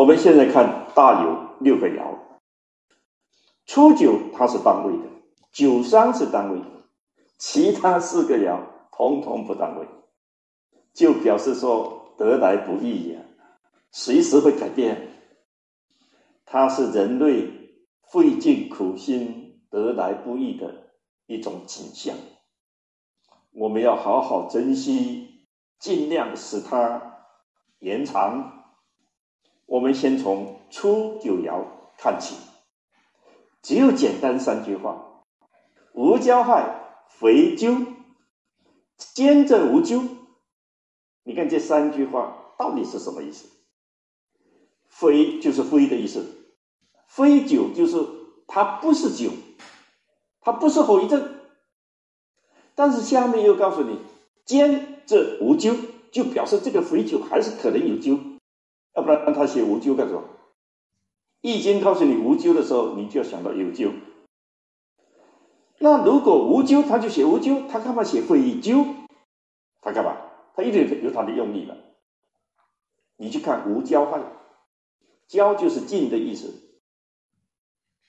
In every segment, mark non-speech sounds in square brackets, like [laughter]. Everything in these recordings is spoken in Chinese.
我们现在看大有六个爻，初九它是单位的，九三是单位的，其他四个爻统统不单位，就表示说得来不易呀，随时会改变。它是人类费尽苦心得来不易的一种景象，我们要好好珍惜，尽量使它延长。我们先从初九爻看起，只有简单三句话：无交害，肥鸠，兼着无咎。你看这三句话到底是什么意思？非就是非的意思，非酒就是它不是酒，它不是后遗症。但是下面又告诉你，兼着无咎，就表示这个肥酒还是可能有咎。要不然他写无咎干什么？易经告诉你无咎的时候，你就要想到有咎。那如果无咎，他就写无咎，他干嘛写非咎？他干嘛？他一定有他的用意的。你去看无交害，交就是近的意思，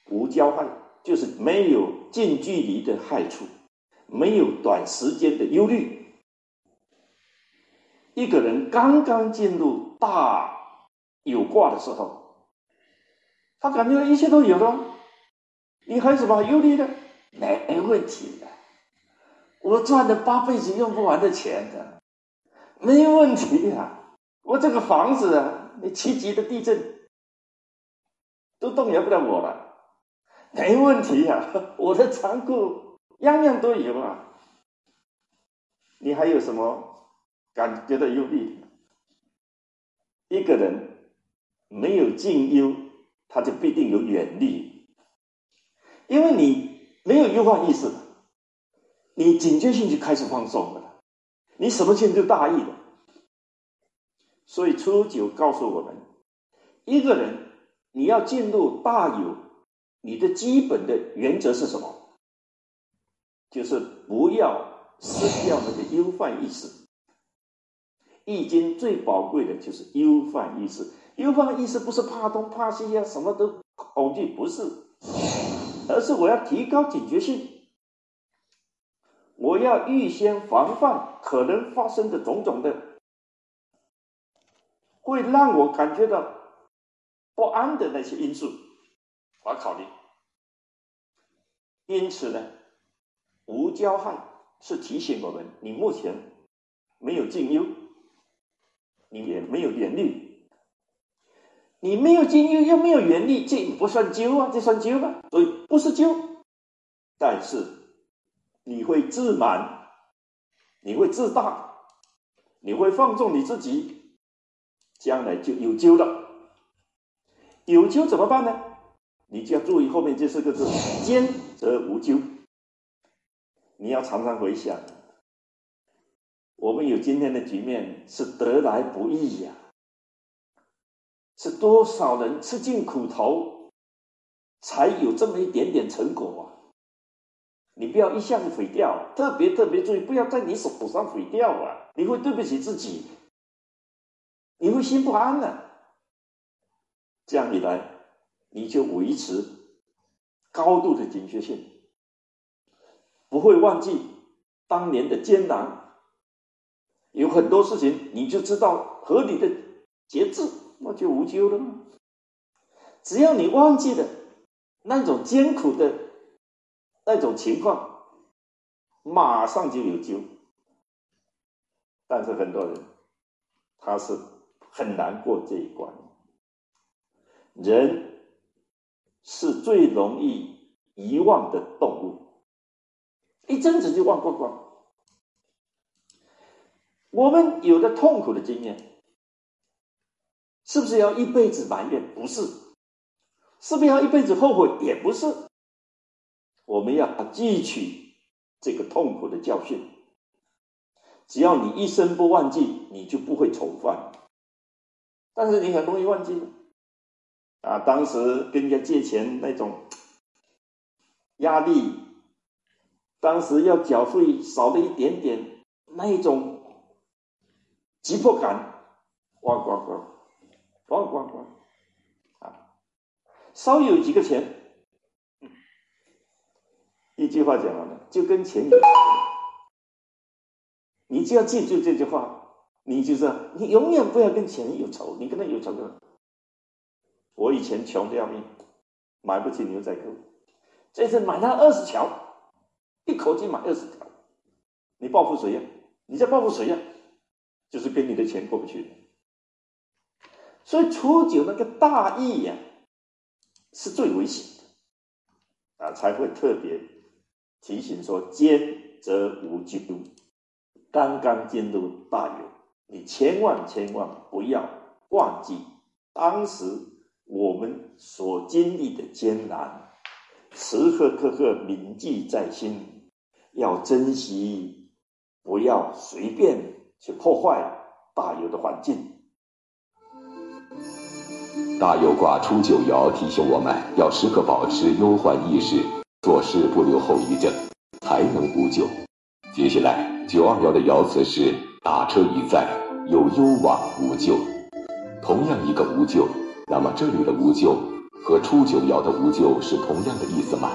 无交害就是没有近距离的害处，没有短时间的忧虑。一个人刚刚进入大。有卦的时候，他感觉一切都有了，你还有什么忧虑的？没问题的，我赚了八辈子用不完的钱的，没问题呀。我这个房子啊，你七级的地震都动摇不了我了，没问题呀。我的仓库样样都有啊，你还有什么感觉到忧虑？一个人。没有近忧，他就必定有远虑，因为你没有忧患意识了，你警觉性就开始放松了，你什么事就大意了。所以初九告诉我们，一个人你要进入大有，你的基本的原则是什么？就是不要失掉那个忧患意识。易经最宝贵的就是忧患意识。忧患意思不是怕东怕西呀，什么都恐惧，不是，而是我要提高警觉性，我要预先防范可能发生的种种的，会让我感觉到不安的那些因素，我要考虑。因此呢，无交害是提醒我们，你目前没有近忧，你也没有远虑。你没有精又，又没有原力，这不算灸啊，这算灸吗？所以不是灸，但是你会自满，你会自大，你会放纵你自己，将来就有灸了。有灸怎么办呢？你就要注意后面这四个字：兼则无纠。你要常常回想，我们有今天的局面是得来不易呀。是多少人吃尽苦头，才有这么一点点成果啊！你不要一下子毁掉，特别特别注意，不要在你手上毁掉啊！你会对不起自己，你会心不安的。这样一来，你就维持高度的警觉性，不会忘记当年的艰难。有很多事情，你就知道合理的节制。就无咎了吗？只要你忘记了那种艰苦的那种情况，马上就有救。但是很多人他是很难过这一关。人是最容易遗忘的动物，一阵子就忘光光。我们有的痛苦的经验。是不是要一辈子埋怨？不是，是不是要一辈子后悔？也不是。我们要汲取这个痛苦的教训。只要你一生不忘记，你就不会重犯。但是你很容易忘记啊！当时跟人家借钱那种 [tsk] 压力，当时要缴费少了一点点，那一种急迫感，哇呱呱！咣咣咣！稍有几个钱，一句话讲完了，就跟钱有仇。你就要记住这句话，你就是你永远不要跟钱有仇，你跟他有仇的。我以前穷的要命，买不起牛仔裤，这次买他二十条，一口气买二十条，你报复谁呀？你在报复谁呀？就是跟你的钱过不去。所以初九那个大义呀，是最危险的啊，才会特别提醒说：奸则无咎，刚刚进入大有，你千万千万不要忘记当时我们所经历的艰难，时时刻刻铭记在心，要珍惜，不要随便去破坏大有的环境。大有卦初九爻提醒我们要时刻保持忧患意识，做事不留后遗症，才能无咎。接下来九二爻的爻辞是大车已载，有攸往无咎。同样一个无咎，那么这里的无咎和初九爻的无咎是同样的意思吗？